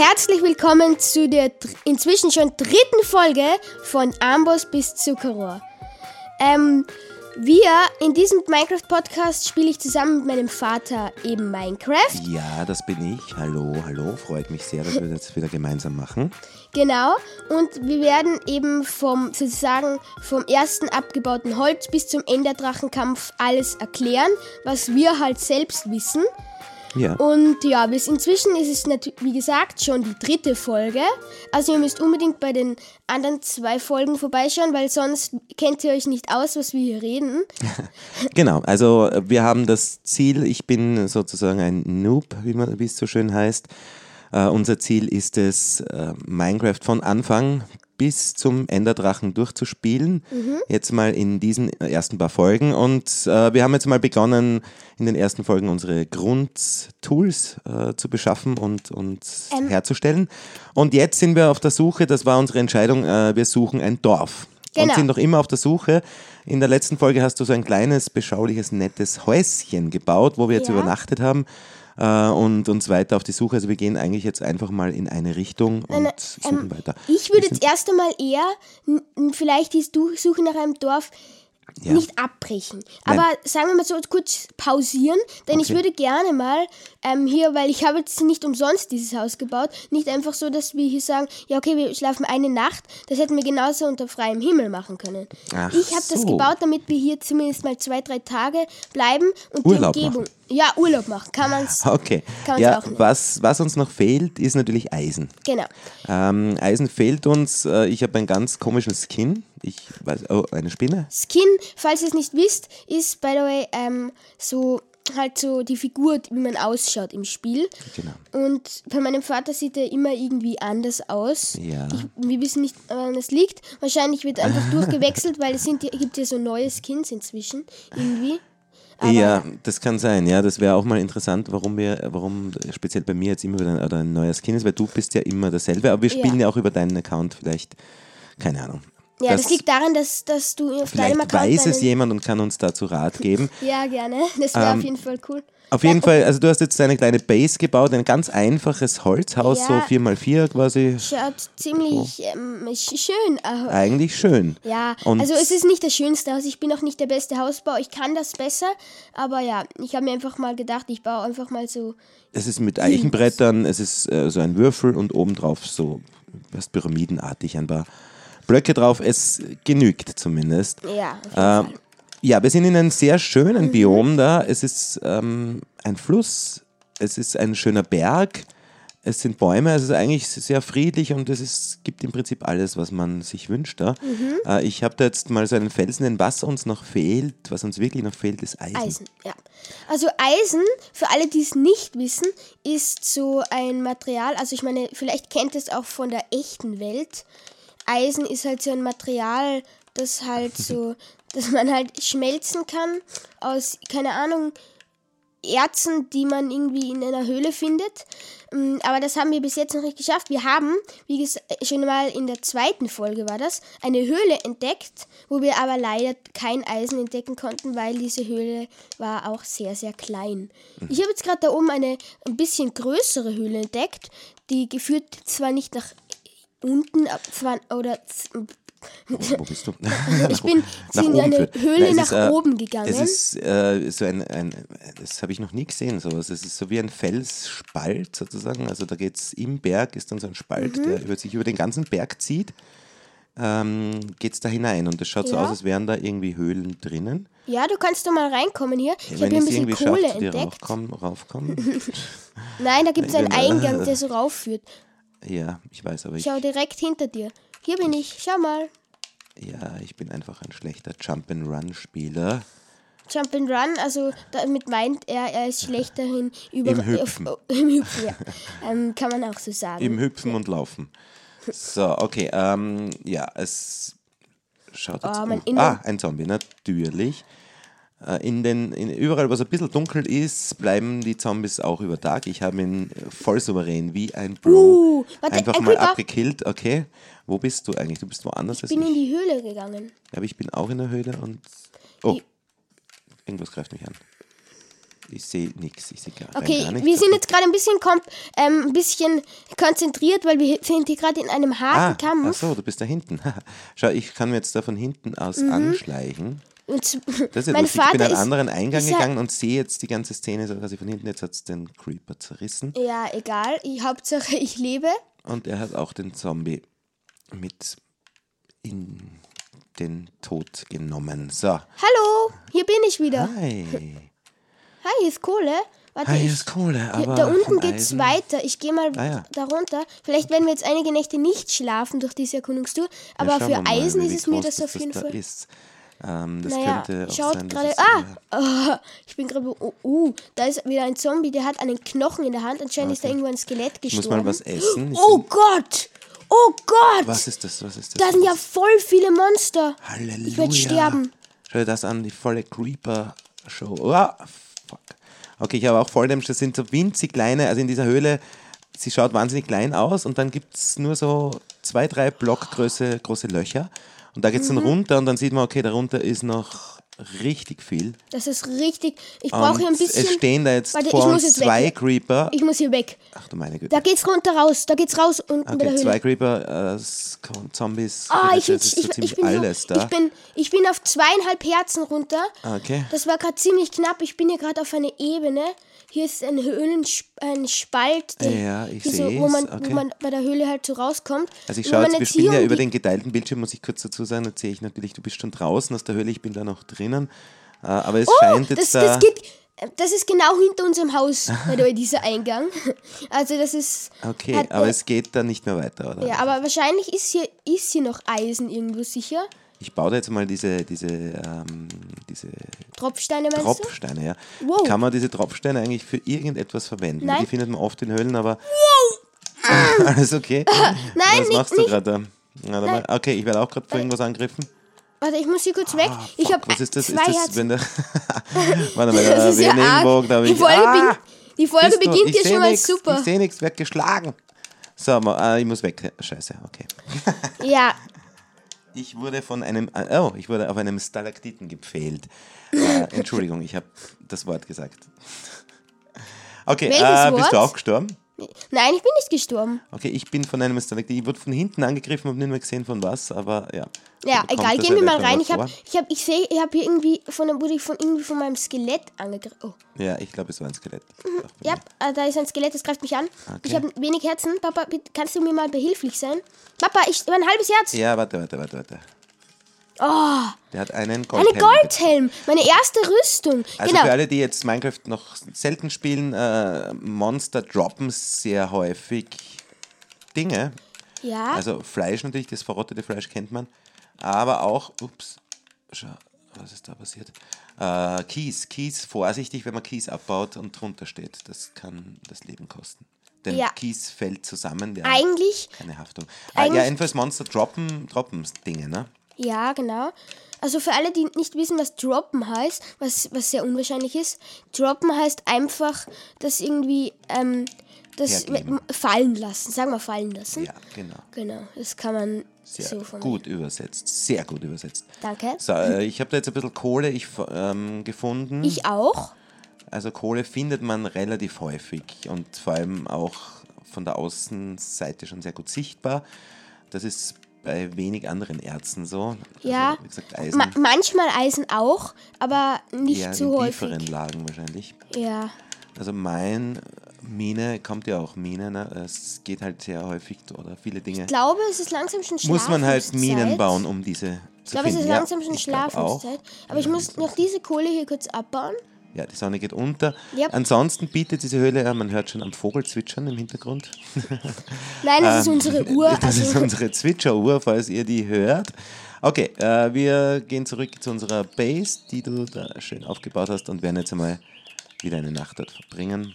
herzlich willkommen zu der inzwischen schon dritten Folge von Amboss bis Zuckerrohr. Ähm, wir in diesem Minecraft-Podcast spiele ich zusammen mit meinem Vater eben Minecraft. Ja, das bin ich. Hallo, hallo. Freut mich sehr, dass wir das wieder gemeinsam machen. Genau. Und wir werden eben vom sozusagen vom ersten abgebauten Holz bis zum Enderdrachenkampf alles erklären, was wir halt selbst wissen. Ja. Und ja, bis inzwischen ist es natürlich, wie gesagt, schon die dritte Folge. Also ihr müsst unbedingt bei den anderen zwei Folgen vorbeischauen, weil sonst kennt ihr euch nicht aus, was wir hier reden. Genau, also äh, wir haben das Ziel, ich bin sozusagen ein Noob, wie, man, wie es so schön heißt. Äh, unser Ziel ist es, äh, Minecraft von Anfang bis zum Enderdrachen durchzuspielen. Jetzt mal in diesen ersten paar Folgen. Und äh, wir haben jetzt mal begonnen, in den ersten Folgen unsere Grundtools äh, zu beschaffen und, und Ähm. herzustellen. Und jetzt sind wir auf der Suche, das war unsere Entscheidung, äh, wir suchen ein Dorf. Und Genau. sind noch immer auf der Suche. In der letzten Folge hast du so ein kleines, beschauliches, nettes Häuschen gebaut, wo wir jetzt Ja. übernachtet haben äh, und uns weiter auf die Suche. Also wir gehen eigentlich jetzt einfach mal in eine Richtung und Nein, suchen ähm, weiter. Ich würde jetzt erst einmal eher vielleicht die Suche nach einem Dorf Ja. nicht abbrechen. Nein. Aber sagen wir mal so kurz pausieren, denn ich Okay. würde gerne mal ähm, hier, weil ich habe jetzt nicht umsonst dieses Haus gebaut, nicht einfach so, dass wir hier sagen, ja okay, wir schlafen eine Nacht, das hätten wir genauso unter freiem Himmel machen können. Ach ich habe das so. gebaut, damit wir hier zumindest mal zwei, drei Tage bleiben und Urlaub die Umgebung. Ja, Urlaub machen, kann man es. Okay. Kann Ja, was, was uns noch fehlt, ist natürlich Eisen. Genau. Ähm, Eisen fehlt uns. Äh, ich habe einen ganz komischen Skin. Ich weiß, oh, eine Spinne? Skin, falls ihr es nicht wisst, ist, by the way, ähm, so halt so die Figur, wie man ausschaut im Spiel. Genau. Und bei meinem Vater sieht er immer irgendwie anders aus. Ja. Ich, wir wissen nicht, woran das liegt. Wahrscheinlich wird einfach durchgewechselt, weil es sind, gibt ja so neue Skins inzwischen irgendwie. Aber ja, das kann sein. Ja, das wäre auch mal interessant, warum wir, warum speziell bei mir jetzt immer wieder ein, oder ein neuer Skin ist, weil du bist ja immer dasselbe, aber wir spielen ja, Ja. auch über deinen Account vielleicht. Keine Ahnung. Ja, das, liegt daran, dass, dass du auf Vielleicht deinem Account weiß es jemand und kann uns dazu Rat geben. Ja, gerne. Das wäre Ähm, auf jeden Fall cool. Auf jeden Fall, also du hast jetzt eine kleine Base gebaut, ein ganz einfaches Holzhaus, Ja. so 4x4 quasi. Schaut ziemlich ähm, sch- schön aus. Eigentlich schön. Ja, Und- also es ist nicht das schönste Haus. Ich bin auch nicht der beste Hausbauer. Ich kann das besser. Aber ja, ich habe mir einfach mal gedacht, ich baue einfach mal so. Es ist mit Eichenbrettern, es ist äh, so ein Würfel und obendrauf so was pyramidenartig ein paar Blöcke drauf. Es genügt zumindest. Ja, Fall. ja, wir sind in einem sehr schönen Mhm. Biom da. Es ist ähm, ein Fluss, es ist ein schöner Berg, es sind Bäume, es ist eigentlich sehr friedlich und es ist, gibt im Prinzip alles, was man sich wünscht da. Mhm. Äh, ich habe da jetzt mal so einen Felsen, denn was uns noch fehlt, was uns wirklich noch fehlt, ist Eisen. Eisen, ja. Also Eisen, für alle, die es nicht wissen, ist so ein Material, also ich meine, vielleicht kennt es auch von der echten Welt. Eisen ist halt so ein Material, das halt so, dass man halt schmelzen kann aus, keine Ahnung, Erzen, die man irgendwie in einer Höhle findet. Ähm, Aber das haben wir bis jetzt noch nicht geschafft. Wir haben, wie gesagt, schon mal in der zweiten Folge war das, eine Höhle entdeckt, wo wir aber leider kein Eisen entdecken konnten, weil diese Höhle war auch sehr, sehr klein. Ich habe jetzt gerade da oben eine ein bisschen größere Höhle entdeckt, die geführt zwar nicht nach unten, ab- zwar, oder Wo, wo bist du? ich bin in eine führt. Höhle Nein, nach ist, äh, oben gegangen. Es ist äh, so ein, ein das habe ich noch nie gesehen, sowas. Es ist so wie ein Felsspalt sozusagen. Also da geht es im Berg, ist dann so ein Spalt, Mhm. der über sich über den ganzen Berg zieht. Ähm, geht es da hinein und es schaut so Ja. aus, als wären da irgendwie Höhlen drinnen. ja, du kannst doch mal reinkommen hier. Ich habe hier ein bisschen irgendwie Kohle schaffe, die entdeckt. raufkommen, raufkommen. Nein, da gibt es einen Eingang, der so raufführt. Ja, ich weiß, aber ich, Schau direkt hinter dir. Hier bin ich. Schau mal. ja, ich bin einfach ein schlechter Jump-and-Run-Spieler. Jump and Run, also damit meint er, er ist schlecht darin über Im Hüpfen. Auf, Im Hüpfen, ja. ähm, kann man auch so sagen. Im Hüpfen und Laufen. So, okay, ähm, ja, es schaut jetzt Oh, um. Ah, ein Zombie, natürlich. Äh, In den, in, überall, wo es ein bisschen dunkel ist, bleiben die Zombies auch über Tag. Ich habe ihn voll souverän, wie ein Bro, Uh, warte, einfach ein mal Creeper. abgekillt. Okay, wo bist du eigentlich? Du bist woanders als bin in ich. die Höhle gegangen. Aber ich bin auch in der Höhle und... Oh, Die- irgendwas greift mich an. ich sehe nichts. Ich sehe gar, Okay, gar nichts. wir sind jetzt gerade ein bisschen, ähm, ein bisschen konzentriert, weil wir sind hier gerade in einem Ah, harten ach Kampf. so, du bist da hinten. Schau, ich kann mir jetzt da von hinten aus Mhm. anschleichen. Und Das ist ja mein lustig. Ich bin Vater einen anderen Eingang gegangen und sehe jetzt die ganze Szene so quasi von hinten. Jetzt hat es den Creeper zerrissen. Ja, egal. Ich, Hauptsache, ich lebe. Und er hat auch den Zombie mit in den Tod genommen. So, Hallo, hier bin ich wieder. hi. Hi, hier ist Kohle. Warte, Hi, hier ist Kohle, aber da unten geht's Eisen- weiter. Ich gehe mal Ah, ja. da runter. Vielleicht werden wir jetzt einige Nächte nicht schlafen durch diese Erkundungstour. Aber Ja, für mal, Eisen wie ist es mir das auf jeden da Fall. Ist. Ähm, das Naja, könnte auch schaut sein, gerade. Ah! Oh, ich bin gerade. Oh, uh, da ist wieder ein Zombie, der hat einen Knochen in der Hand. Anscheinend ist da irgendwo ein Skelett gestorben. muss mal was essen. Ich Oh bin- Gott! Oh Gott! Was ist das? Was ist das? Da sind ja voll viele Monster. Halleluja. Ich werde sterben. Schau dir das an, die volle Creeper-Show. Oh, fuck. Okay, ich habe auch voll dem, das sind so winzig kleine, also in dieser Höhle, sie schaut wahnsinnig klein aus und dann gibt es nur so zwei, drei Blockgröße große Löcher. Und da geht es Mhm. dann runter und dann sieht man, okay, darunter ist noch richtig viel. Das ist richtig. Ich brauche hier ein Und bisschen. es stehen da jetzt Warte, ich vor muss uns jetzt zwei weg. Creeper. Ich muss hier weg. Ach du meine Güte. Da geht's runter raus. Da geht's raus bei der Okay, Höhle. zwei Creeper, äh, Zombies, Ah, ich, ich, so ich, ich, bin alles so, da. ich, bin, ich bin auf zweieinhalb Herzen runter. Okay. Das war gerade ziemlich knapp. Ich bin hier gerade auf einer Ebene. Hier ist ein Höhlensp ein Spalt, der, Ja, so, wo, man, okay. wo man bei der Höhle halt so rauskommt. Also ich schaue jetzt, wir spielen ja über den geteilten Bildschirm, muss ich kurz dazu sagen, da sehe ich natürlich, du bist schon draußen aus der Höhle, ich bin da noch drinnen. Äh, Aber es Oh, scheint jetzt das, da... das, geht, das ist genau hinter unserem Haus, dieser Eingang. Also das ist... okay, hat, aber äh, es geht da nicht mehr weiter, oder? Ja, aber wahrscheinlich ist hier, ist hier noch Eisen irgendwo sicher. Ich baue da jetzt mal diese, diese, ähm, diese Tropfsteine meinst du? Tropfsteine, ja. Wow. Kann man diese Tropfsteine eigentlich für irgendetwas verwenden? Nein. Die findet man oft in Höhlen, aber... Alles okay? Nein, Was nicht- machst du gerade da? Mal- okay, ich werde auch gerade vor irgendwas angegriffen. Warte, ich muss hier kurz weg. ich Fuck, habe was ist das? zwei ist das, wenn der... Warte mal, da ist ja arg. da hab Die ich... Folge, Ah! die Folge du? beginnt Ich ja seh schon mal nix, super. Ich sehe nichts, werd geschlagen. So, äh, ich muss weg. Scheiße, okay. Ja, Ich wurde von einem, äh, oh, ich wurde auf einem Stalaktiten gepfählt. Äh, Entschuldigung, ich habe das Wort gesagt. Okay, äh, bist du auch gestorben? Nein, ich bin nicht gestorben. Okay, ich bin von einem Stalaktiten, ich wurde von hinten angegriffen, habe nicht mehr gesehen von was, aber ja. Ja, egal, gehen wir mal rein. Ich habe, ich habe, ich sehe, ich habe hier irgendwie von, wurde ich von irgendwie von meinem Skelett angegriffen. Oh, Ja, ich glaube, es war ein Skelett. Bei ja, äh, da ist ein Skelett, das greift mich an. Okay. Ich habe wenig Herzen. Papa, kannst du mir mal behilflich sein? Papa, ich ein halbes Herz. Ja, warte, warte, warte, warte. Oh, Der hat einen eine Goldhelm. Goldhelm, meine erste Rüstung. Also genau. für alle, die jetzt Minecraft noch selten spielen, äh, Monster droppen sehr häufig Dinge. ja, Also Fleisch natürlich, das verrottete Fleisch kennt man. Aber auch, ups, schau, was ist da passiert? Äh, Kies, Kies, vorsichtig, wenn man Kies abbaut und drunter steht. Das kann das Leben kosten. Denn Ja. Kies fällt zusammen, ja, eigentlich keine Haftung. Ah, ja, eigentlich- jedenfalls Monster droppen, droppen Dinge, ne? Ja, genau. Also für alle, die nicht wissen, was droppen heißt, was, was sehr unwahrscheinlich ist, droppen heißt einfach, dass irgendwie ähm, das Hergeben. fallen lassen, sagen wir fallen lassen. Ja, genau. Genau, das kann man Sehr so von. gut übersetzt, sehr gut übersetzt. Danke. So, äh, ich habe da jetzt ein bisschen Kohle ich, ähm, gefunden. Ich auch. Also Kohle findet man relativ häufig und vor allem auch von der Außenseite schon sehr gut sichtbar. Das ist bei wenig anderen Erzen so. Ja. Also, wie gesagt, Eisen Ma manchmal Eisen auch, aber nicht eher so in häufig. tieferen Lagen wahrscheinlich. Ja. Also mein Mine, kommt ja auch Mine, ne? es geht halt sehr häufig oder viele Dinge. Ich glaube, es ist langsam schon Muss man halt Schlafenszeit. Minen bauen, um diese Ich zu glaube, es ist langsam schon ich. Schlafenszeit. Aber ich muss noch diese Kohle hier kurz abbauen. Ja, die Sonne geht unter. Yep. Ansonsten bietet diese Höhle, ja, man hört schon am Vogel zwitschern im Hintergrund. Nein, das ist unsere Uhr. Ähm, Das ist Also, unsere Zwitscheruhr, falls ihr die hört. Okay, äh, wir gehen zurück zu unserer Base, die du da schön aufgebaut hast und werden jetzt einmal wieder eine Nacht dort verbringen.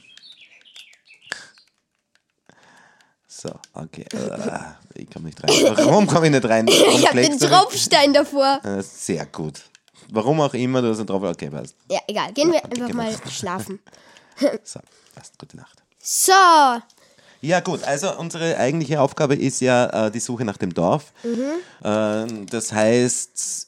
So, okay. Äh, ich komme nicht rein. Warum komme ich nicht rein? Warum ich habe den? Tropfstein davor. Äh, sehr gut. Warum auch immer, du hast einen Tropfen. Okay, passt. Ja, egal. Gehen wir einfach mal schlafen. So, passt. Gute Nacht. So, Ja gut, also unsere eigentliche Aufgabe ist ja äh, die Suche nach dem Dorf. Mhm. Ähm, das heißt,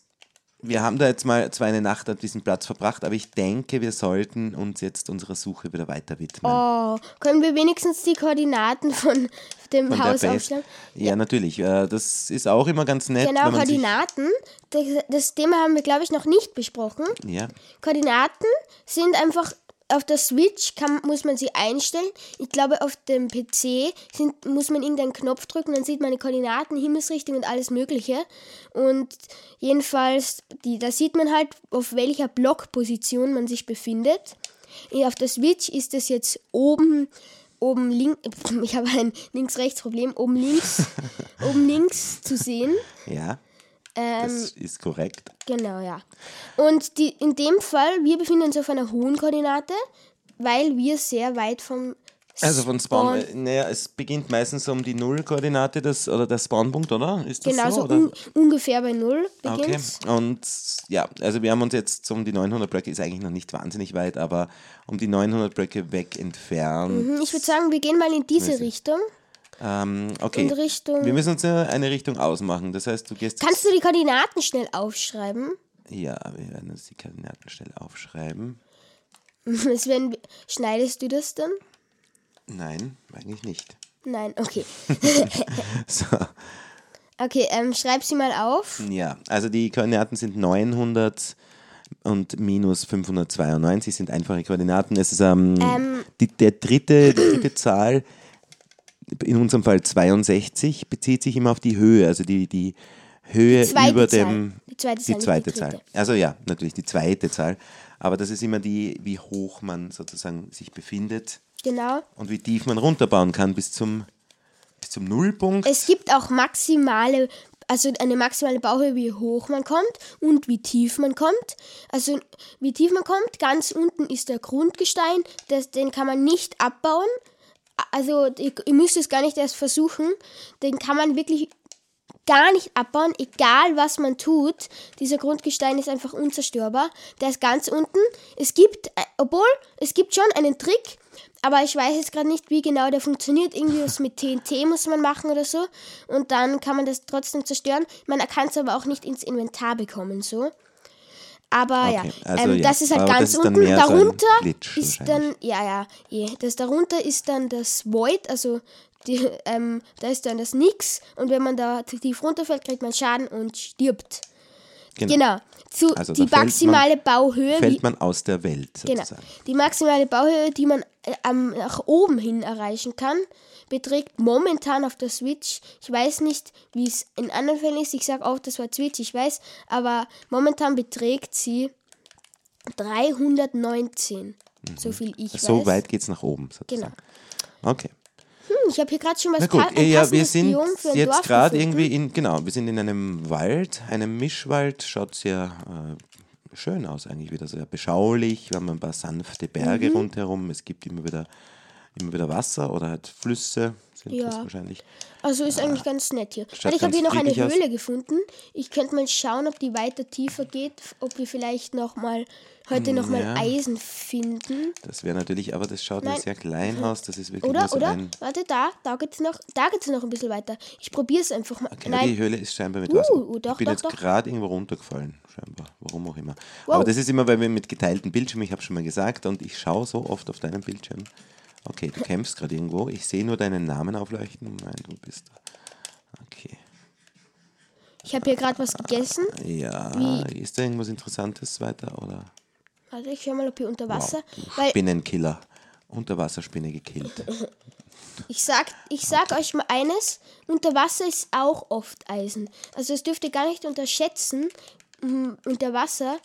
wir haben da jetzt mal zwar eine Nacht an diesem Platz verbracht, aber ich denke, wir sollten uns jetzt unserer Suche wieder weiter widmen. Oh, können wir wenigstens die Koordinaten von dem Von Haus Best- aufschreiben? Ja, natürlich. Äh, Das ist auch immer ganz nett. Genau, Koordinaten. Das, das Thema haben wir, glaube ich, noch nicht besprochen. ja, Koordinaten sind einfach auf der Switch kann, muss man sie einstellen. Ich glaube, auf dem PC sind, muss man irgendeinen Knopf drücken, dann sieht man die Koordinaten, Himmelsrichtung und alles Mögliche. Und jedenfalls, die, da sieht man halt, auf welcher Blockposition man sich befindet. Auf der Switch ist es jetzt oben, oben links, ich habe ein Links-Rechts-Problem, oben links, oben links zu sehen. ja, Ähm, das ist korrekt. Genau, ja. Und die, in dem Fall, wir befinden uns auf einer hohen Koordinate, weil wir sehr weit vom Also von Spawn, äh, naja, es beginnt meistens um die Null-Koordinate des, oder der Spawnpunkt, oder? Ist das genau so? so un, ungefähr bei Null Okay, beginnt. und ja, also wir haben uns jetzt um die 900 Blöcke, ist eigentlich noch nicht wahnsinnig weit, aber um die 900 Blöcke weg entfernt. Mhm, Ich würde sagen, wir gehen mal in diese. Richtung. Ähm, okay, In Richtung- wir müssen uns eine Richtung ausmachen. Das heißt, du gehst... Kannst du die Koordinaten schnell aufschreiben? ja, wir werden uns die Koordinaten schnell aufschreiben. Werden, schneidest du das dann? Nein, eigentlich nicht. Nein, okay. So, Okay, ähm, schreib sie mal auf. ja, also die Koordinaten sind 900 und minus 592 sind einfache Koordinaten. Es ist ähm, Ähm. die, der dritte, die dritte Zahl, in unserem Fall 62, bezieht sich immer auf die Höhe, also die, die Höhe zweite über Zahl. dem. Die zweite Zahl, die zweite die. Zahl. Also ja, natürlich die zweite Zahl. Aber das ist immer die, wie hoch man sozusagen sich befindet Genau. und wie tief man runterbauen kann bis zum, bis zum Nullpunkt. Es gibt auch maximale, also eine maximale Bauhöhe, wie hoch man kommt und wie tief man kommt. Also wie tief man kommt, ganz unten ist der Grundgestein, das, den kann man nicht abbauen. Also ihr, müsst es gar nicht erst versuchen, den kann man wirklich gar nicht abbauen, egal was man tut. Dieser Grundgestein ist einfach unzerstörbar. Der ist ganz unten. Es gibt, äh, obwohl, es gibt schon einen Trick, aber ich weiß jetzt gerade nicht, wie genau der funktioniert. Irgendwie was mit TNT muss man machen oder so. Und dann kann man das trotzdem zerstören. Man kann es aber auch nicht ins Inventar bekommen, so. Aber Okay, ja, also ähm, ja. das ist halt ganz ist unten. so darunter Glitch ist dann, ja, ja, eh, das darunter ist dann das Void, also die, ähm, da ist dann das Nix. Und wenn man da tief runterfällt, kriegt man Schaden und stirbt. Genau. Genau. Zu, Also die maximale Bauhöhe, wie, Fällt man aus der Welt genau, sozusagen. die maximale Bauhöhe, die man äh, am, nach oben hin erreichen kann, beträgt momentan auf der Switch, ich weiß nicht, wie es in anderen Fällen ist, ich sage auch, das war Switch, ich weiß, aber momentan beträgt sie 319, so viel ich weiß. So weit geht es nach oben sozusagen. Genau. Okay. Hm, ich habe hier gerade schon was Na gut, ein ja, wir sind Biom für ein jetzt gerade irgendwie in, genau, wir sind in einem Wald, einem Mischwald, schaut sehr äh, schön aus eigentlich wieder, sehr beschaulich. Wir haben ein paar sanfte Berge Mhm. rundherum, es gibt immer wieder, immer wieder Wasser oder halt Flüsse sind Ja. das wahrscheinlich. Also ist eigentlich ganz nett hier. Schaut ich habe hier noch eine friedlich aus. Höhle gefunden. Ich könnte mal schauen, ob die weiter tiefer geht, ob wir vielleicht noch mal heute noch mal Ja. Eisen finden. Das wäre natürlich, aber das schaut Nein. sehr klein aus, das ist wirklich nur Oder, so oder? Warte, da, da geht's noch, da geht's noch ein bisschen weiter. Ich probiere es einfach mal. Okay, die Nein, Höhle ist scheinbar mit Uh, Wasser. uh, doch, ich bin doch, jetzt gerade irgendwo runtergefallen, scheinbar. Warum auch immer. Wow. Aber das ist immer, weil wir mit geteilten Bildschirmen, ich habe schon mal gesagt, und ich schaue so oft auf deinen Bildschirm. Okay, du kämpfst gerade irgendwo. Ich sehe nur deinen Namen aufleuchten. Nein, du bist da. Okay. ich habe hier gerade was gegessen. Ja, Wie- ist da irgendwas Interessantes weiter? Oder? Warte, ich schau mal, ob hier unter Wasser. Wow, Weil Spinnenkiller. Unterwasserspinne gekillt. ich sag, ich sag euch mal eines, unter Wasser ist auch oft Eisen. Also das dürft ihr gar nicht unterschätzen. Mm, Unter Wasser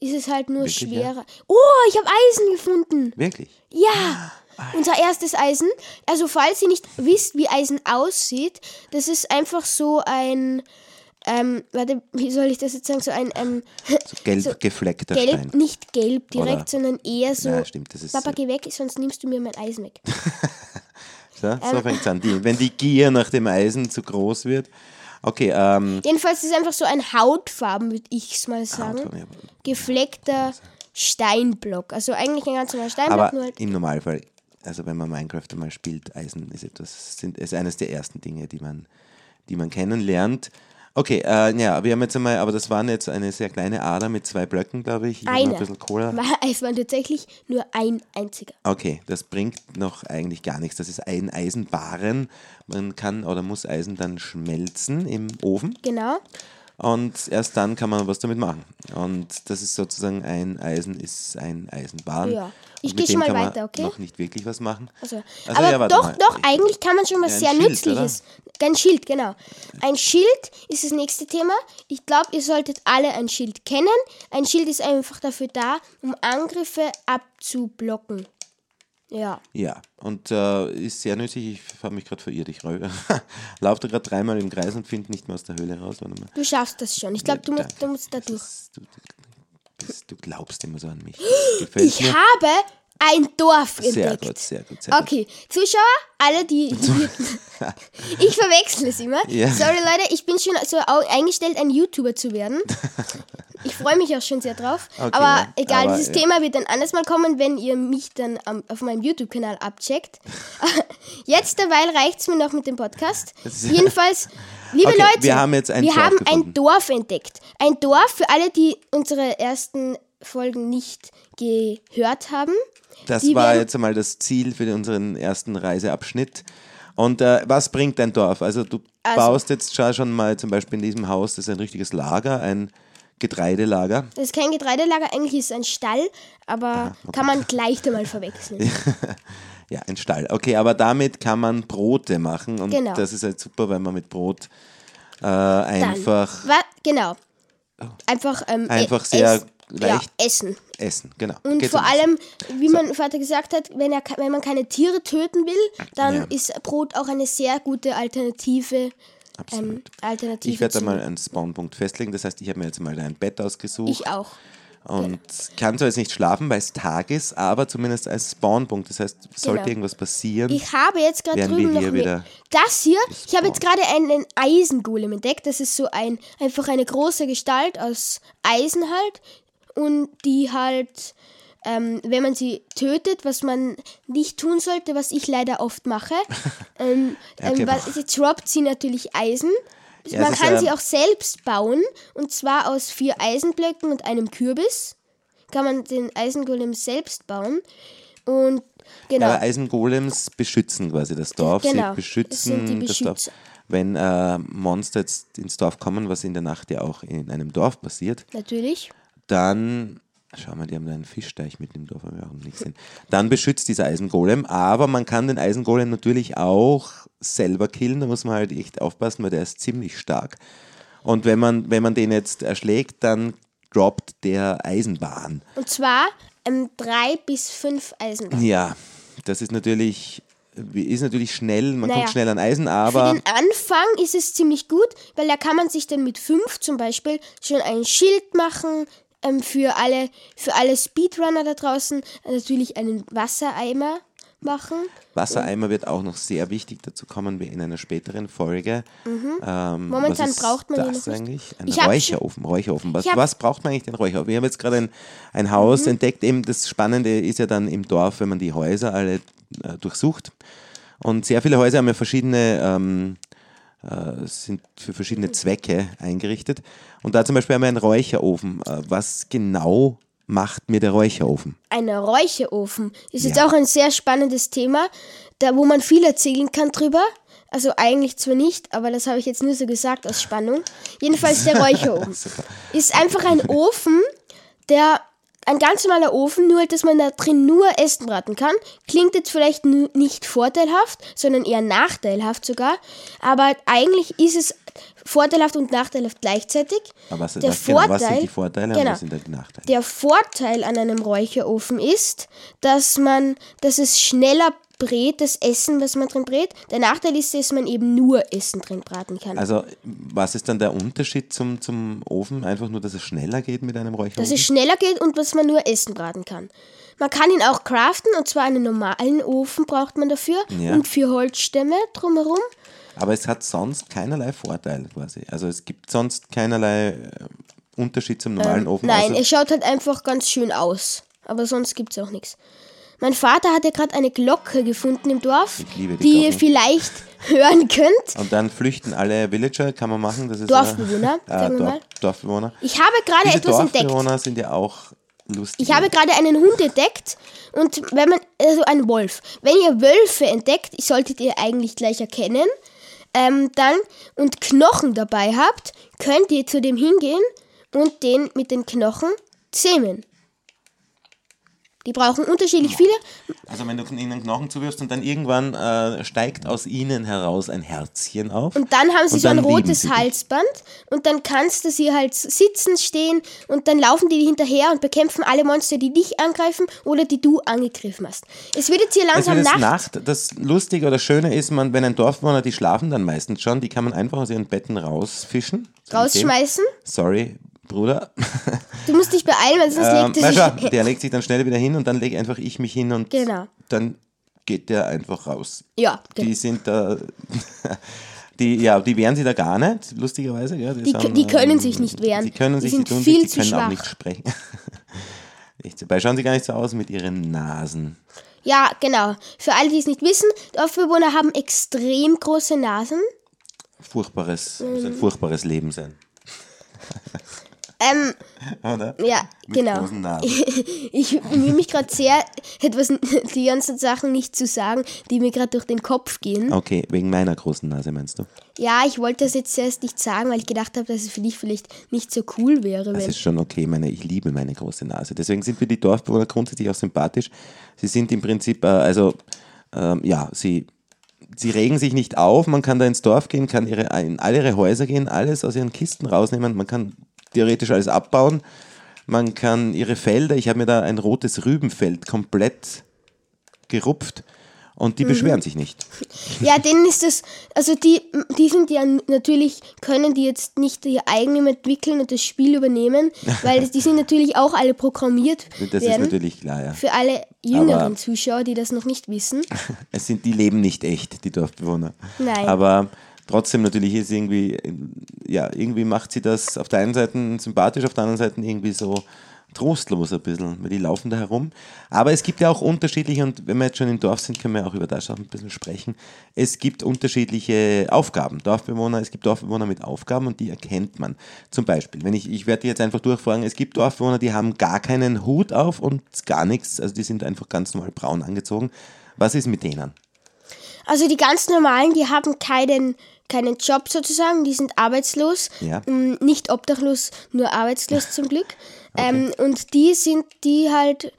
ist es halt nur Wirklich, ja? schwerer. Oh, ich habe Eisen gefunden. Wirklich? Ja, unser erstes Eisen. Also falls ihr nicht wisst, wie Eisen aussieht, das ist einfach so ein, ähm, warte, wie soll ich das jetzt sagen, so ein ähm, So gelb So gefleckter gelb, Stein. nicht gelb direkt, Oder- sondern eher so. Ja, stimmt, das ist Papa, geh weg, sonst nimmst du mir mein Eisen weg. So, Ähm. so fängt es an. Die, wenn die Gier nach dem Eisen zu groß wird. Okay, ähm, Jedenfalls ist es einfach so ein Hautfarben, würde ich mal sagen. Hautfarben, ja. Gefleckter Steinblock. Also eigentlich ein ganz normaler Steinblock, Aber nur halt. im Normalfall, also wenn man Minecraft einmal spielt, Eisen ist etwas, sind, ist eines der ersten Dinge, die man, die man kennenlernt. Okay, äh, ja, wir haben jetzt einmal, aber das waren jetzt eine sehr kleine Ader mit zwei Blöcken, glaube ich. noch Eine. Ein bisschen Cola. Es war tatsächlich nur ein einziger. Okay, das bringt noch eigentlich gar nichts. Das ist ein Eisenbaren. Man kann oder muss Eisen dann schmelzen im Ofen Genau. Und erst dann kann man was damit machen. Und das ist sozusagen ein Eisen ist ein Eisenbahn. Ja. Ich Und mit geh schon dem mal weiter, okay? Noch nicht wirklich was machen. Also, Also, aber ja, doch, mal. doch, eigentlich kann man schon was Ja, sehr Schild, Nützliches. Ein Schild, genau. Ein Schild ist das nächste Thema. Ich glaube, ihr solltet alle ein Schild kennen. Ein Schild ist einfach dafür da, um Angriffe abzublocken. Ja. Ja, und äh, ist sehr nützlich. Ich habe mich gerade verirrt. Ich laufe da gerade dreimal im Kreis und finde nicht mehr aus der Höhle raus. Du schaffst das schon. Ich glaube, du, musst, du musst da durch. Das- Du, du, glaubst immer so an mich. Gefällt Ich mir. habe ein Dorf Sehr entdeckt. gut, sehr gut, sehr gut. Okay, Zuschauer, alle, die. ich verwechsel es immer. Ja. Sorry, Leute, ich bin schon so eingestellt, ein YouTuber zu werden. Ich freue mich auch schon sehr drauf. Okay, aber egal, Aber, dieses ja. Thema wird dann anders mal kommen, wenn ihr mich dann am- auf meinem YouTube-Kanal abcheckt. Jetzt derweil reicht es mir noch mit dem Podcast. Jedenfalls, liebe Okay, Leute, wir haben jetzt ein wir Dorf haben gefunden. ein Dorf entdeckt. Ein Dorf für alle, die unsere ersten Folgen nicht gehört haben. Das Die war jetzt einmal das Ziel für unseren ersten Reiseabschnitt. Und äh, was bringt ein Dorf? Also du Also- baust jetzt schon- mal zum Beispiel in diesem Haus, das ist ein richtiges Lager, ein Getreidelager. Das ist kein Getreidelager, eigentlich ist es ein Stall, aber kann man gleich einmal verwechseln. Ja, ein Stall. Okay, aber damit kann man Brote machen und Genau. das ist halt super, weil man mit Brot äh, einfach Wa genau. Einfach, ähm, Einfach e- sehr ess- leicht. Ja, essen. Essen, genau. Und Geht's vor um Essen. allem, wie mein Vater gesagt hat, wenn, er, wenn man keine Tiere töten will, dann Ja. ist Brot auch eine sehr gute Alternative. Ähm. Alternative Ich werde da mal einen Spawnpunkt festlegen. Das heißt, ich habe mir jetzt mal ein Bett ausgesucht Ich auch. und kann zwar jetzt nicht schlafen, weil es Tag ist, aber zumindest als Spawnpunkt. Das heißt, sollte Genau. irgendwas passieren. Ich habe jetzt gerade Werden drüben wir noch wieder das hier. Ich habe jetzt gerade einen Eisengolem entdeckt. Das ist so ein einfach eine große Gestalt aus Eisen halt und die halt ähm, wenn man sie tötet, was man nicht tun sollte, was ich leider oft mache, ähm, Ja, okay, ähm, weil sie droppt sie natürlich Eisen. Ja, man ist, kann ähm, sie auch selbst bauen und zwar aus vier Eisenblöcken und einem Kürbis. Kann man den Eisengolem selbst bauen und genau. Ja, Eisengolems beschützen quasi das Dorf. Genau, Sie beschützen die das Dorf. Wenn äh, Monster jetzt ins Dorf kommen, was in der Nacht ja auch in einem Dorf passiert, Natürlich. Dann, schau mal, die haben da einen Fischteich mit im Dorf, haben wir auch nicht gesehen. Dann beschützt dieser Eisengolem, aber man kann den Eisengolem natürlich auch selber killen, da muss man halt echt aufpassen, weil der ist ziemlich stark. Und wenn man, wenn man den jetzt erschlägt, dann droppt der Eisenbahn. Und zwar ähm, drei bis fünf Eisenbahnen. Ja, das ist natürlich, ist natürlich schnell, man Naja. kommt schnell an Eisen, Für aber den Anfang ist es ziemlich gut, weil da kann man sich dann mit fünf zum Beispiel schon ein Schild machen. Ähm, für, alle, für alle Speedrunner da draußen äh, natürlich einen Wassereimer machen. Wassereimer wird auch noch sehr wichtig, dazu kommen wir in einer späteren Folge. Ähm, Mhm. Momentan was ist braucht man das eigentlich? Ein Räucherofen, Räucherofen. Was, was braucht man eigentlich den Räucherofen? Wir haben jetzt gerade ein, ein Haus Mhm. entdeckt, eben das Spannende ist ja dann im Dorf, wenn man die Häuser alle äh, durchsucht. Und sehr viele Häuser haben ja verschiedene, ähm, äh, sind für verschiedene Zwecke eingerichtet. Und da zum Beispiel haben wir einen Räucherofen. Äh, was genau macht mir der Räucherofen? Ein Räucherofen ist jetzt Ja. auch ein sehr spannendes Thema, da wo man viel erzählen kann drüber. Also eigentlich zwar nicht, aber das habe ich jetzt nur so gesagt aus Spannung. Jedenfalls der Räucherofen. Ist einfach ein Ofen, der ein ganz normaler Ofen, nur halt, dass man da drin nur Essen braten kann. Klingt jetzt vielleicht nicht vorteilhaft, sondern eher nachteilhaft sogar. Aber eigentlich ist es vorteilhaft und nachteilhaft gleichzeitig. Aber was, der was, genau, was sind Vorteil- die Vorteile und genau. was sind die Nachteile? Der Vorteil an einem Räucherofen ist, dass man, dass es schneller brät, das Essen, was man drin brät. Der Nachteil ist, dass man eben nur Essen drin braten kann. Also, was ist dann der Unterschied zum, zum Ofen? Einfach nur, dass es schneller geht mit einem Räucherofen? dass es schneller geht und dass man nur Essen braten kann. Man kann ihn auch craften und zwar einen normalen Ofen braucht man dafür Ja. und für Holzstämme drumherum. Aber es hat sonst keinerlei Vorteil quasi. Also es gibt sonst keinerlei äh, Unterschied zum normalen Ofen. Ähm, Nein, außer- es schaut halt einfach ganz schön aus. Aber sonst gibt es auch nichts. Mein Vater hat ja gerade eine Glocke gefunden im Dorf, die die ihr vielleicht hören könnt. Und dann flüchten alle Villager, kann man machen. Das ist Dorfbewohner, äh, äh, sagen wir Dorf, mal. Dorfbewohner. Ich habe gerade Diese etwas entdeckt. Dorfbewohner sind ja auch lustig. Ich habe gerade einen Hund entdeckt und wenn man, also ein Wolf. Wenn ihr Wölfe entdeckt, solltet ihr eigentlich gleich erkennen, ähm, dann und Knochen dabei habt, könnt ihr zu dem hingehen und den mit den Knochen zähmen. Die brauchen unterschiedlich viele. Also wenn du ihnen Knochen zuwirfst und dann irgendwann äh, steigt aus ihnen heraus ein Herzchen auf. Und dann haben sie so ein rotes. Halsband und dann kannst du sie halt sitzen, stehen und dann laufen die hinterher und bekämpfen alle Monster, die dich angreifen oder die du angegriffen hast. Es wird jetzt hier Es langsam wird jetzt Nacht. Nacht. Das Lustige oder Schöne ist, man, wenn ein Dorfbewohner, die schlafen dann meistens schon, die kann man einfach aus ihren Betten rausfischen. Rausschmeißen. Sorry, Bruder. Du musst dich beeilen, weil sonst Ähm, legt schau, sich. der legt sich dann schnell wieder hin und dann lege einfach ich mich hin und Genau. dann geht der einfach raus. Ja, genau. Die sind da. Die, ja, die wehren sich da gar nicht, lustigerweise. Ja, Die- sind, die können ähm, sich nicht wehren. Die können Die sich, sind die tun viel zu die können auch schwach. nicht sprechen. Echt, Dabei schauen sie gar nicht so aus mit ihren Nasen. Ja, genau. Für alle, die es nicht wissen, Dorfbewohner haben extrem große Nasen. Furchtbares, muss Mhm. ein furchtbares Leben sein. Ähm, Oder? ja, Mit genau. Ich bemühe mich gerade sehr, etwas, die ganzen Sachen nicht zu sagen, die mir gerade durch den Kopf gehen. Okay, wegen meiner großen Nase meinst du? Ja, ich wollte das jetzt zuerst nicht sagen, weil ich gedacht habe, dass es für dich vielleicht nicht so cool wäre. Das Wenn, ist schon okay, meine, ich liebe meine große Nase. Deswegen sind mir die Dorfbewohner grundsätzlich auch sympathisch. Sie sind im Prinzip, äh, also, ähm, ja, sie, sie regen sich nicht auf. Man kann da ins Dorf gehen, kann ihre, in alle ihre Häuser gehen, alles aus ihren Kisten rausnehmen. Man kann theoretisch alles abbauen. Man kann ihre Felder, ich habe mir da ein rotes Rübenfeld komplett gerupft und die Mhm. beschweren sich nicht. ja, denen ist das, also die, die sind ja natürlich, können die jetzt nicht ihr eigenem entwickeln und das Spiel übernehmen, weil die sind natürlich auch alle programmiert Das ist werden. natürlich klar, ja. Für alle jüngeren Aber- Zuschauer, die das noch nicht wissen. Es sind, die leben nicht echt, die Dorfbewohner. Nein. Aber trotzdem natürlich ist irgendwie, ja, irgendwie macht sie das auf der einen Seite sympathisch, auf der anderen Seite irgendwie so trostlos ein bisschen, weil die laufen da herum. Aber es gibt ja auch unterschiedliche, und wenn wir jetzt schon im Dorf sind, können wir auch über das auch ein bisschen sprechen. Es gibt unterschiedliche Aufgaben. Dorfbewohner, es gibt Dorfbewohner mit Aufgaben und die erkennt man. Zum Beispiel, wenn ich, ich werde jetzt einfach durchfragen, es gibt Dorfbewohner, die haben gar keinen Hut auf und gar nichts, also die sind einfach ganz normal braun angezogen. Was ist mit denen? Also die ganz normalen, die haben keinen, keinen Job sozusagen, die sind arbeitslos. Ja. Ähm, Nicht obdachlos, nur arbeitslos zum Glück. Ähm, und die sind die halt,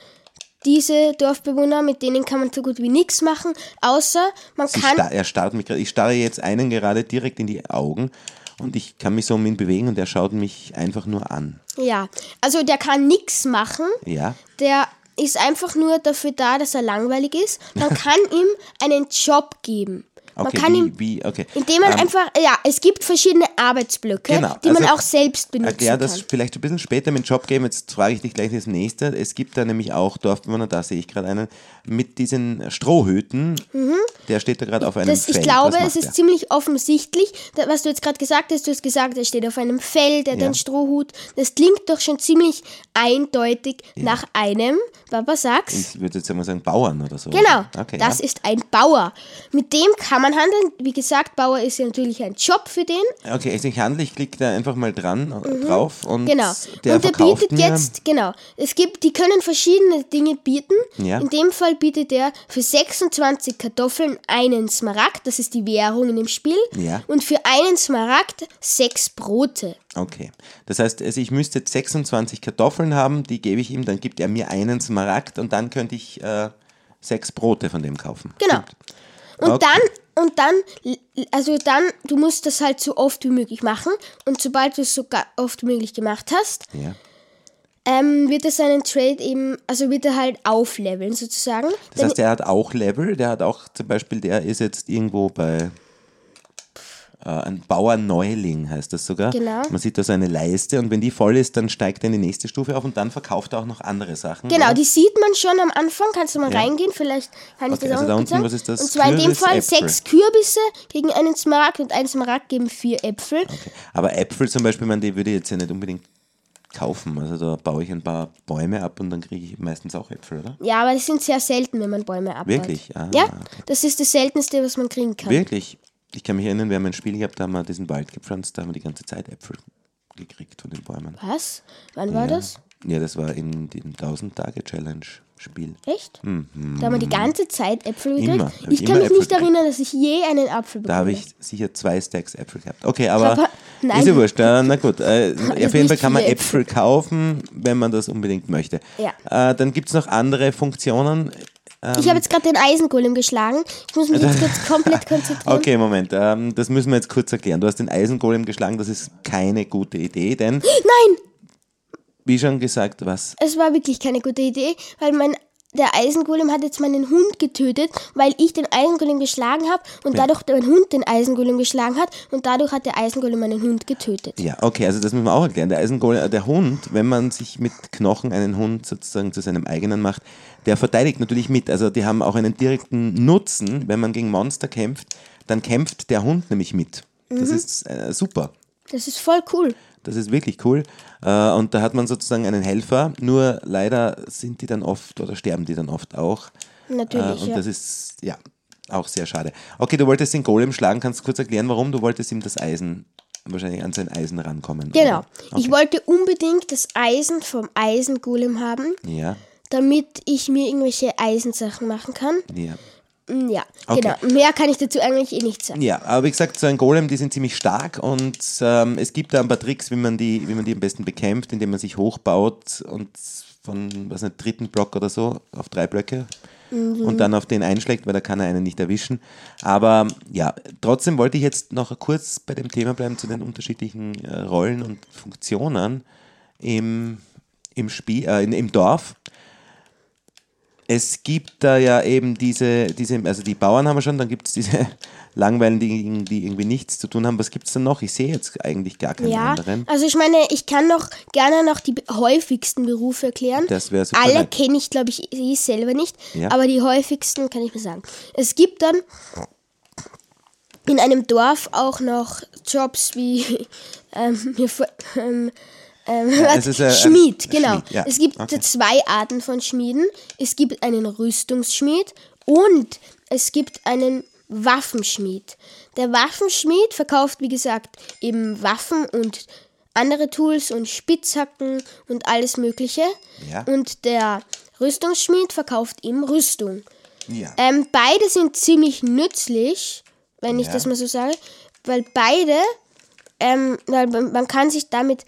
diese Dorfbewohner, mit denen kann man so gut wie nichts machen, außer man Sie kann. star er starrt mich gerade. Ich starre jetzt einen gerade direkt in die Augen und ich kann mich so um ihn bewegen und er schaut mich einfach nur an. Ja, also der kann nichts machen. Ja? Der ist einfach nur dafür da, dass er langweilig ist. Man kann ihm einen Job geben. Man Okay, kann ihm wie, wie, okay. Indem man Ähm, einfach, ja, es gibt verschiedene Arbeitsblöcke, Genau, die man also auch selbst benutzen Erklär das kann. vielleicht ein bisschen später mit Job geben. Jetzt frage ich dich gleich das nächste. Es gibt da nämlich auch Dorfbewohner, da sehe ich gerade einen, mit diesen Strohhüten. Der steht da gerade auf einem Mhm. Das, Feld. ich glaube, es ist der? ziemlich offensichtlich, was du jetzt gerade gesagt hast. Du hast gesagt, er steht auf einem Feld, er hat Ja. einen Strohhut. Das klingt doch schon ziemlich eindeutig nach einem, Papa sag's. Ich würde jetzt mal sagen Bauern oder so. Genau, Okay, das ja. ist ein Bauer. Mit dem kann man handeln. Wie gesagt, Bauer ist ja natürlich ein Job für den. Okay, also ich handle, ich klicke da einfach mal dran, drauf und Genau. der und der bietet mir, jetzt, genau. Es gibt, die können verschiedene Dinge bieten. Ja. In dem Fall bietet er für 26 Kartoffeln einen Smaragd, das ist die Währung in dem Spiel. Ja. Und für einen Smaragd sechs Brote. Okay. Das heißt, also ich müsste jetzt 26 Kartoffeln haben, die gebe ich ihm, dann gibt er mir einen Smaragd und dann könnte ich äh, sechs Brote von dem kaufen. Genau. Und Okay. dann, und dann, also dann, du musst das halt so oft wie möglich machen. Und sobald du es so oft wie möglich gemacht hast, Ja. ähm, wird er seinen Trade eben, also wird er halt aufleveln sozusagen. Das heißt, der hat auch Level, der hat auch zum Beispiel, der ist jetzt irgendwo bei äh, ein Bauerneuling heißt das sogar. Genau. Man sieht da so eine Leiste und wenn die voll ist, dann steigt er in die nächste Stufe auf und dann verkauft er auch noch andere Sachen. Genau, oder? die sieht man schon am Anfang. Kannst du mal Ja. reingehen? Vielleicht kann ich Okay, das also auch da unten, sagen. was ist das? Und zwar in dem Kürbis, Fall Äpfel. sechs Kürbisse gegen einen Smaragd und ein Smaragd geben vier Äpfel. Okay. Aber Äpfel zum Beispiel, man, die würde ich jetzt ja nicht unbedingt kaufen. Also da baue ich ein paar Bäume ab und dann kriege ich meistens auch Äpfel, oder? Ja, aber die sind sehr selten, wenn man Bäume abbaut. Wirklich? Ah, Ja, okay. das ist das Seltenste, was man kriegen kann. Wirklich? Ich kann mich erinnern, wir haben ein Spiel gehabt, da haben wir diesen Wald gepflanzt, da haben wir die ganze Zeit Äpfel gekriegt von den Bäumen. Was? Wann war das? Ja, das war in dem 1000-Tage-Challenge-Spiel. Echt? Da haben wir die ganze Zeit Äpfel gekriegt. Mhm. Immer. Ich ich kann mich Äpfel nicht erinnern, dass ich je einen Apfel bekomme. Da habe ich sicher zwei Stacks Äpfel gehabt. Okay, aber Aber- nein. ist ja wurscht. Äh, na gut, äh, auf jeden Fall kann man Äpfel kaufen, wenn man das unbedingt möchte. Ja. Äh, dann gibt es noch andere Funktionen. Ich habe jetzt gerade den Eisengolem geschlagen. Ich muss mich jetzt kurz komplett konzentrieren. Okay, Moment, ähm, das müssen wir jetzt kurz erklären. Du hast den Eisengolem geschlagen, das ist keine gute Idee, denn, Nein, wie schon gesagt, was? es war wirklich keine gute Idee, weil mein der Eisengolem hat jetzt meinen Hund getötet, weil ich den Eisengolem geschlagen habe und Ja. dadurch mein Hund den Eisengolem geschlagen hat und dadurch hat der Eisengolem meinen Hund getötet. Ja, okay, also das müssen wir auch erklären. Der Eisengolem, äh, der Hund, wenn man sich mit Knochen einen Hund sozusagen zu seinem eigenen macht, der verteidigt natürlich mit. Also die haben auch einen direkten Nutzen, wenn man gegen Monster kämpft, dann kämpft der Hund nämlich mit. Das ist äh, super. Das ist voll cool. Das ist wirklich cool. Äh, und da hat man sozusagen einen Helfer, nur leider sind die dann oft oder sterben die dann oft auch. Natürlich, Äh, und ja. das ist ja auch sehr schade. Okay, du wolltest den Golem schlagen. Kannst du kurz erklären, warum? Du wolltest ihm das Eisen, wahrscheinlich an sein Eisen rankommen. Genau. oder? Ich wollte unbedingt das Eisen vom Eisengolem haben, Ja, damit ich mir irgendwelche Eisensachen machen kann. ja. Mm, Ja, Okay. genau. Mehr kann ich dazu eigentlich eh nicht sagen. Ja, aber wie gesagt, so ein Golem, die sind ziemlich stark und ähm, es gibt da ein paar Tricks, wie man, die, wie man die am besten bekämpft, indem man sich hochbaut und von, was nicht, dritten Block oder so auf drei Blöcke und dann auf den einschlägt, weil da kann er einen nicht erwischen. Aber ja, trotzdem wollte ich jetzt noch kurz bei dem Thema bleiben zu den unterschiedlichen äh, Rollen und Funktionen im, im Spiel, äh, in, im Dorf. Es gibt da ja eben diese, diese, also die Bauern haben wir schon, dann gibt es diese langweiligen, die irgendwie nichts zu tun haben. Was gibt es denn noch? Ich sehe jetzt eigentlich gar keinen Ja, anderen. also ich meine, ich kann noch gerne noch die häufigsten Berufe erklären. Das wäre super Alle kenne ich, glaube ich, eh selber nicht, Ja. aber die häufigsten kann ich mir sagen. Es gibt dann in einem Dorf auch noch Jobs wie ähm, mir vor- ähm, Ja, ist, äh, Schmied, genau. Schmied, ja. Es gibt Okay. zwei Arten von Schmieden. Es gibt einen Rüstungsschmied und es gibt einen Waffenschmied. Der Waffenschmied verkauft, wie gesagt, eben Waffen und andere Tools und Spitzhacken und alles Mögliche. Ja. Und der Rüstungsschmied verkauft eben Rüstung. Ja. Ähm, beide sind ziemlich nützlich, wenn ich das mal so sage, weil beide, ähm, weil man kann sich damit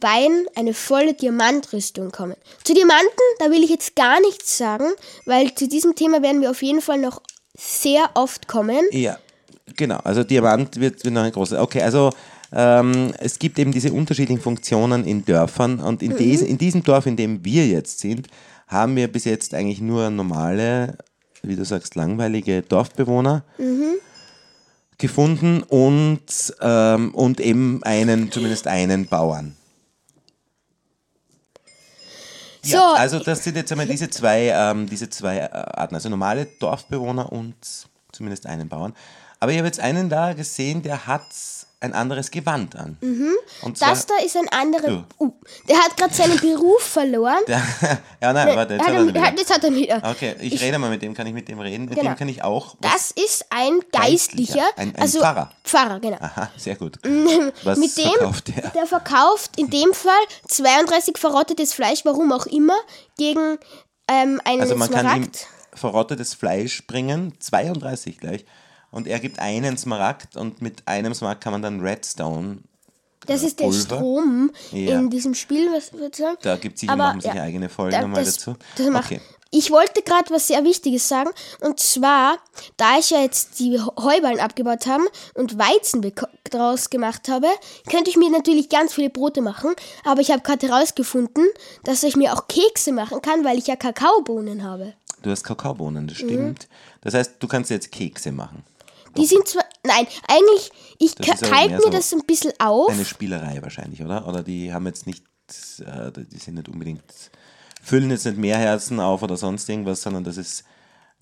beiden eine volle Diamantrüstung kommen. Zu Diamanten, da will ich jetzt gar nichts sagen, weil zu diesem Thema werden wir auf jeden Fall noch sehr oft kommen. Ja, genau. Also Diamant wird, wird noch ein großer. Okay, also ähm, es gibt eben diese unterschiedlichen Funktionen in Dörfern und in, dies, in diesem Dorf, in dem wir jetzt sind, haben wir bis jetzt eigentlich nur normale, wie du sagst, langweilige Dorfbewohner gefunden und, ähm, und eben einen, zumindest einen Bauern. So, Ja, also das sind jetzt einmal diese zwei, ähm, diese zwei äh, Arten, also normale Dorfbewohner und zumindest einen Bauern. Aber ich habe jetzt einen da gesehen, der hat ein anderes Gewand an. Und zwar, Mhm. das da ist ein anderer. Ja. Uh, der hat gerade seinen Beruf verloren. der, ja, nein, warte, jetzt hat er, er hat, jetzt hat er wieder. Okay, ich, rede mal mit dem, kann ich mit dem reden? Mit Genau. dem kann ich auch. Das ist ein Geistlicher, Ein- ein also Pfarrer. Pfarrer, genau. Aha, sehr gut. Was Mit dem, verkauft der? der verkauft in dem Fall 32 verrottetes Fleisch, warum auch immer, gegen ähm, einen Also man kann ihm Smaragd. verrottetes Fleisch bringen, 32 gleich. Und er gibt einen Smaragd und mit einem Smaragd kann man dann Redstone. Das äh, ist der Pulver. Strom Ja. in diesem Spiel, was würde ich sagen. Da gibt es sicher, Aber, wir sicher ja, eigene Folgen da- nochmal das, dazu. Das okay. Ich wollte gerade was sehr Wichtiges sagen. Und zwar, da ich ja jetzt die Heuballen abgebaut habe und Weizen draus gemacht habe, könnte ich mir natürlich ganz viele Brote machen. Aber ich habe gerade herausgefunden, dass ich mir auch Kekse machen kann, weil ich ja Kakaobohnen habe. Du hast Kakaobohnen, Mhm. das stimmt. Das heißt, du kannst jetzt Kekse machen. Die sind zwar, nein, eigentlich, ich mehr mir so das ein bisschen auf. Eine Spielerei wahrscheinlich, oder? Oder die haben jetzt nicht, äh, die sind nicht unbedingt, füllen jetzt nicht mehr Herzen auf oder sonst irgendwas, sondern das ist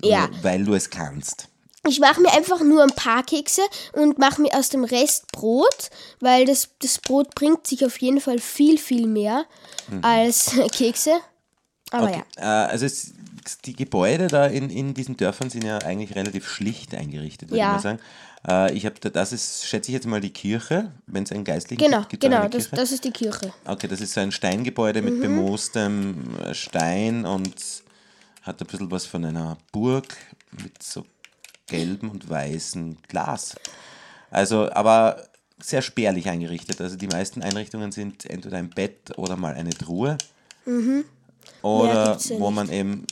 nur, Ja. weil du es kannst. ich mache mir einfach nur ein paar Kekse und mache mir aus dem Rest Brot, weil das, das Brot bringt sich auf jeden Fall viel, viel mehr als Kekse. Aber Okay. ja. Äh, also es, die Gebäude da in, in diesen Dörfern sind ja eigentlich relativ schlicht eingerichtet, würde Ja. ich mal sagen. Ich habe da, das ist, schätze ich jetzt mal, die Kirche, wenn es einen geistlichen Genau, gibt. auch genau, das, das ist die Kirche. Okay, das ist so ein Steingebäude mit bemoostem äh, Stein und hat ein bisschen was von einer Burg mit so gelbem und weißem Glas. Also, aber sehr spärlich eingerichtet. Also die meisten Einrichtungen sind entweder ein Bett oder mal eine Truhe. Oder ja wo man eben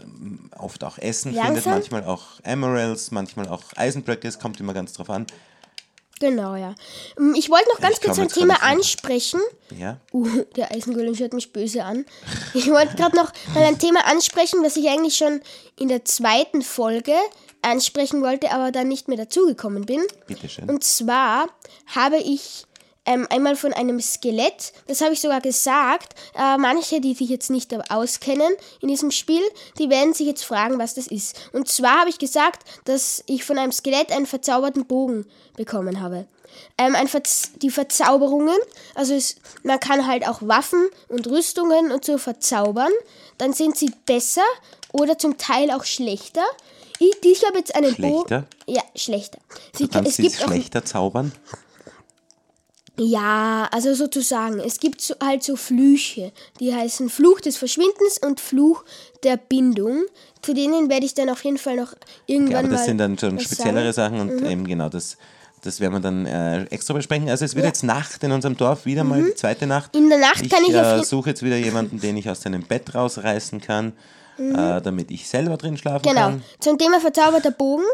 ähm, oft auch Essen Langsam? findet, manchmal auch Emeralds, manchmal auch Eisenblöcke, es kommt immer ganz drauf an. Genau, ja. Ähm, Ich wollte noch ganz Ich kurz ein Thema ansprechen. Ja? Uh, der Eisengolem schaut mich böse an. Ich wollte gerade noch mal ein Thema ansprechen, was ich eigentlich schon in der zweiten Folge ansprechen wollte, aber dann nicht mehr dazugekommen bin. Bitteschön. Und zwar habe ich ähm, einmal von einem Skelett, das habe ich sogar gesagt, äh, manche, die sich jetzt nicht auskennen in diesem Spiel, die werden sich jetzt fragen, was das ist. Und zwar habe ich gesagt, dass ich von einem Skelett einen verzauberten Bogen bekommen habe. Ähm, Verz die Verzauberungen, also es, man kann halt auch Waffen und Rüstungen und so verzaubern, dann sind sie besser oder zum Teil auch schlechter. Ich, ich habe jetzt einen Bogen. Schlechter? Ja, schlechter. Sie, es sie gibt auch schlechter zaubern? Ja, also sozusagen. Es gibt so, halt so Flüche, die heißen Fluch des Verschwindens und Fluch der Bindung. Zu denen werde ich dann auf jeden Fall noch irgendwann Ja, aber das sind dann schon speziellere sagen. Sachen und eben genau das, das werden wir dann äh, extra besprechen. Also es wird Ja. jetzt Nacht in unserem Dorf, wieder mal die zweite Nacht. In der Nacht kann ich äh, suche jetzt wieder jemanden, den ich aus seinem Bett rausreißen kann, äh, damit ich selber drin schlafen Genau. kann. Zum Thema verzauberter Bogen.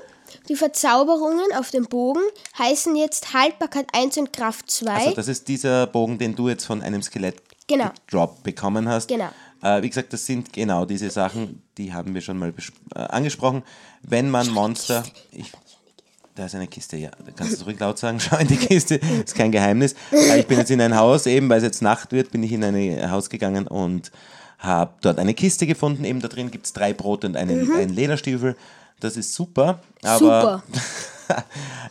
Die Verzauberungen auf dem Bogen heißen jetzt Haltbarkeit 1 und Kraft 2. Also das ist dieser Bogen, den du jetzt von einem Skelett Genau. Drop bekommen hast. Genau. Äh, wie gesagt, das sind genau diese Sachen, die haben wir schon mal äh, angesprochen. Wenn man Monster... Ich, da ist eine Kiste, ja. Da kannst du ruhig laut sagen, schau in die Kiste, ist kein Geheimnis. Äh, Ich bin jetzt in ein Haus, eben weil es jetzt Nacht wird, bin ich in ein Haus gegangen und habe dort eine Kiste gefunden. Eben da drin gibt es drei Brote und einen, einen Lederstiefel. Das ist super. Aber Super.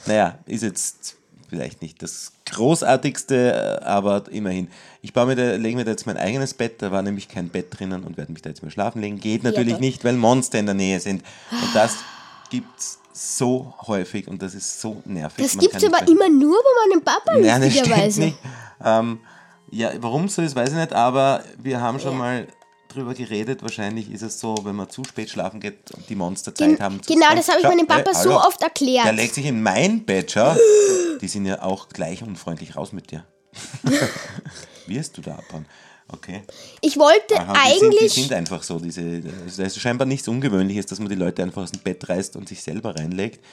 naja, ist jetzt vielleicht nicht das großartigste, aber immerhin. Ich baue mir da, lege mir da jetzt mein eigenes Bett, da war nämlich kein Bett drinnen und werde mich da jetzt mal schlafen legen. Geht natürlich doch. nicht, weil Monster in der Nähe sind. Und das gibt's so häufig und das ist so nervig. das gibt es aber immer nur bei meinem Papa, ja, das stimmt lustigerweise. nicht. Ähm, ja, warum so ist, weiß ich nicht, aber wir haben schon Ja. mal drüber geredet. Wahrscheinlich ist es so, wenn man zu spät schlafen geht und die Monster Gen Zeit haben. zu genau, sagen, das habe ich "Schau, meinem Papa hey, so hallo, oft erklärt. Der legt sich in mein Bett, schau. Die sind ja auch gleich unfreundlich raus mit dir. Wirst du da abhauen? Okay. Ich wollte Aha, die, sind, die eigentlich. sind einfach so. Diese, also das ist scheinbar nichts Ungewöhnliches, dass man die Leute einfach aus dem Bett reißt und sich selber reinlegt.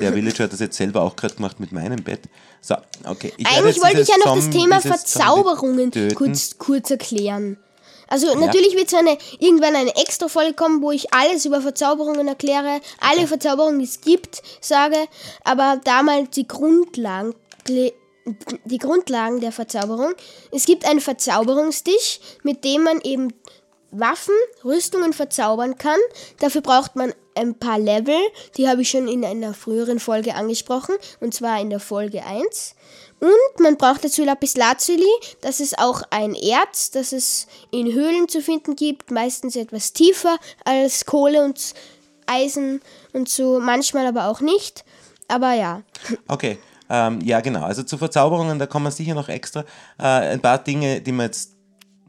Der Villager hat das jetzt selber auch gerade gemacht mit meinem Bett. So, okay. Ich Eigentlich wollte ich ja noch das Thema Verzauberungen kurz, kurz erklären. Also natürlich wird eine, irgendwann eine extra Folge kommen, wo ich alles über Verzauberungen erkläre, alle Verzauberungen, die es gibt, sage, aber da mal die Grundlagen, die Grundlagen der Verzauberung. Es gibt einen Verzauberungstisch, mit dem man eben Waffen, Rüstungen verzaubern kann. Dafür braucht man ein paar Level, die habe ich schon in einer früheren Folge angesprochen, und zwar in der Folge 1. Und man braucht dazu Lapislazuli, das ist auch ein Erz, das es in Höhlen zu finden gibt, meistens etwas tiefer als Kohle und Eisen und so, manchmal aber auch nicht. Aber ja, Okay, ähm, ja genau. Also zu Verzauberungen, da kommen wir sicher noch extra. Äh, ein paar Dinge, die wir jetzt,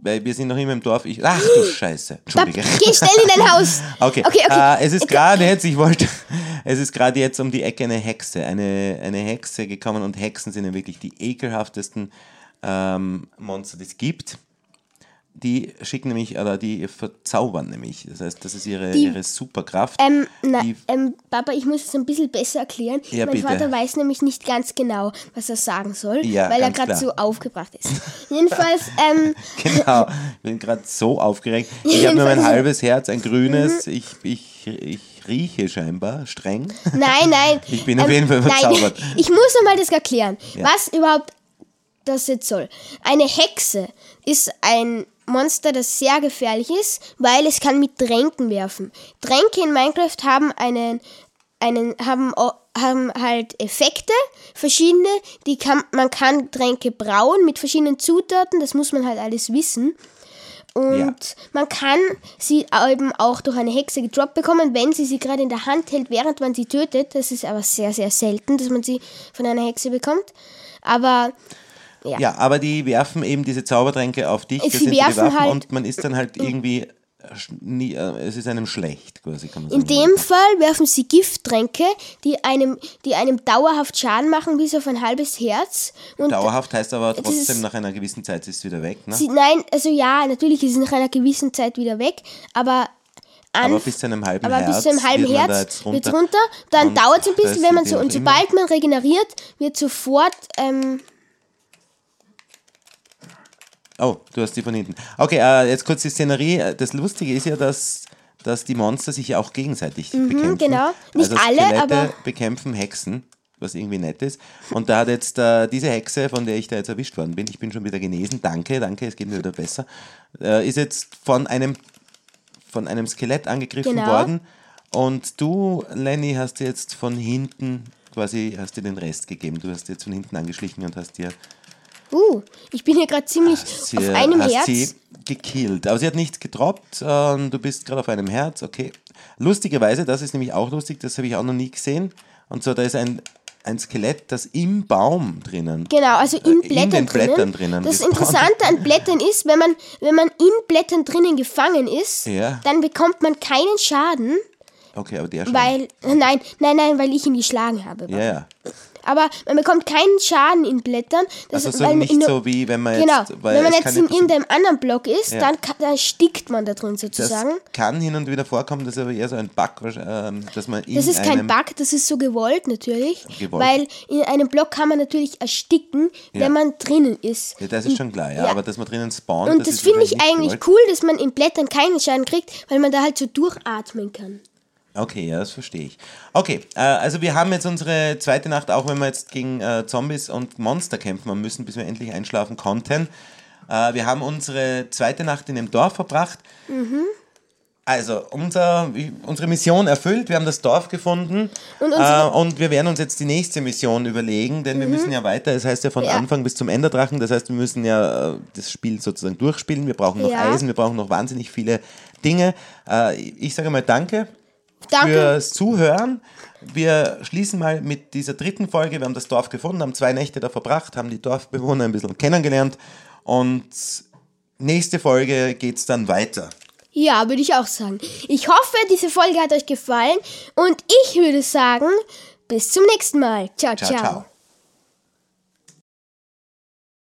weil wir sind noch immer im Dorf. Ich, ach du Scheiße, da, Entschuldige. geh schnell in dein Haus. Okay, okay. okay. Äh, es ist gerade jetzt, ich wollte, es ist gerade jetzt um die Ecke eine Hexe, eine, eine Hexe gekommen und Hexen sind ja wirklich die ekelhaftesten ähm, Monster, die es gibt. Die schicken nämlich, oder die verzaubern nämlich. Das heißt, das ist ihre, Die- ihre Superkraft. Ähm, na, ähm, Papa, ich muss es ein bisschen besser erklären. Ja, mein bitte. Vater weiß nämlich nicht ganz genau, was er sagen soll, Ja, weil er gerade so aufgebracht ist. Jedenfalls, ähm, Genau, ich bin gerade so aufgeregt. Ich habe nur mein halbes Herz, ein grünes. Mhm. Ich, ich, ich rieche scheinbar streng. nein, nein. Ich bin auf jeden Fall verzaubert. Nein, ich muss nochmal das erklären, Ja. was überhaupt das jetzt soll. Eine Hexe ist ein Monster, das sehr gefährlich ist, weil es kann mit Tränken werfen. Tränke in Minecraft haben einen einen, haben, haben halt Effekte, verschiedene, die kann, man kann Tränke brauen mit verschiedenen Zutaten, das muss man halt alles wissen. Und Ja. man kann sie eben auch durch eine Hexe gedroppt bekommen, wenn sie sie gerade in der Hand hält, während man sie tötet. Das ist aber sehr, sehr selten, dass man sie von einer Hexe bekommt. Aber ja, Ja, aber die werfen eben diese Zaubertränke auf dich, Sie das sind die werfen Waffen halt- und man ist dann halt irgendwie, äh, nie, äh, es ist einem schlecht, quasi kann man in sagen. dem Fall werfen sie Gifttränke, die einem, die einem dauerhaft Schaden machen, bis auf ein halbes Herz. Und Dauerhaft heißt aber trotzdem ist- nach einer gewissen Zeit ist es wieder weg, ne? sie, nein, also ja, natürlich ist es nach einer gewissen Zeit wieder weg, aber an, Aber bis zu einem halben aber Herz bis zu einem halben da Herz jetzt wird runter. runter, dann dauert es ein bisschen, wenn man die so, und sobald man regeneriert, wird sofort, ähm, Oh, du hast die von hinten. Okay, äh, jetzt kurz die Szenerie. Das Lustige ist ja, dass, dass die Monster sich ja auch gegenseitig bekämpfen. genau. Nicht also alle, Skelette aber- bekämpfen Hexen, was irgendwie nett ist. Und da hat jetzt äh, diese Hexe, von der ich da jetzt erwischt worden bin, ich bin schon wieder genesen, danke, danke, es geht mir wieder besser, äh, ist jetzt von einem, von einem Skelett angegriffen Genau. worden. Und du, Lenny, hast jetzt von hinten quasi, hast dir den Rest gegeben. Du hast jetzt von hinten angeschlichen und hast dir uh, ich bin hier gerade ziemlich sie, auf einem hast Herz. sie gekillt. Aber sie hat nichts gedroppt. ähm, du bist gerade auf einem Herz. Okay. Lustigerweise, das ist nämlich auch lustig, das habe ich auch noch nie gesehen. Und zwar, da ist ein, ein Skelett, das im Baum drinnen. Genau, also in Äh, in Blättern, den drinnen. Blättern drinnen Das gespawnt. Interessante an Blättern ist, wenn man, wenn man in Blättern drinnen gefangen ist, Ja. dann bekommt man keinen Schaden, Okay, aber der schon. weil, nein, nein, nein, weil ich ihn geschlagen habe. ja, ja. Aber man bekommt keinen Schaden in Blättern. Das, Also so weil nicht so wie wenn man Genau, jetzt. wenn man jetzt in irgendeinem anderen Block ist, Ja. dann, dann stickt man da drin Das sozusagen. kann hin und wieder vorkommen, das ist aber eher so ein Bug, ähm, dass man in Das ist kein Bug, das ist so gewollt natürlich. Gewollt. Weil in einem Block kann man natürlich ersticken, Ja. wenn man drinnen ist. Ja, das ist schon klar, ja, aber dass man drinnen spawnt, Und das, ist finde ich eigentlich gewollt. cool, dass man in Blättern keinen Schaden kriegt, weil man da halt so durchatmen kann. Okay, ja, das verstehe ich. Okay, äh, also wir haben jetzt unsere zweite Nacht, auch wenn wir jetzt gegen äh, Zombies und Monster kämpfen haben müssen, bis wir endlich einschlafen konnten. Äh, wir haben unsere zweite Nacht in dem Dorf verbracht. Also, unser, unsere Mission erfüllt, wir haben das Dorf gefunden Und äh, und wir werden uns jetzt die nächste Mission überlegen, denn wir müssen ja weiter, das heißt ja von Ja. Anfang bis zum Enderdrachen, das heißt, wir müssen ja äh, das Spiel sozusagen durchspielen, wir brauchen noch Ja. Eisen, wir brauchen noch wahnsinnig viele Dinge. Äh, ich sage mal Danke Danke. fürs Zuhören. Wir schließen mal mit dieser dritten Folge. Wir haben das Dorf gefunden, haben zwei Nächte da verbracht, haben die Dorfbewohner ein bisschen kennengelernt und nächste Folge geht es dann weiter. Ja, würde ich auch sagen. Ich hoffe, diese Folge hat euch gefallen und ich würde sagen, bis zum nächsten Mal. ciao. Ciao, ciao. ciao.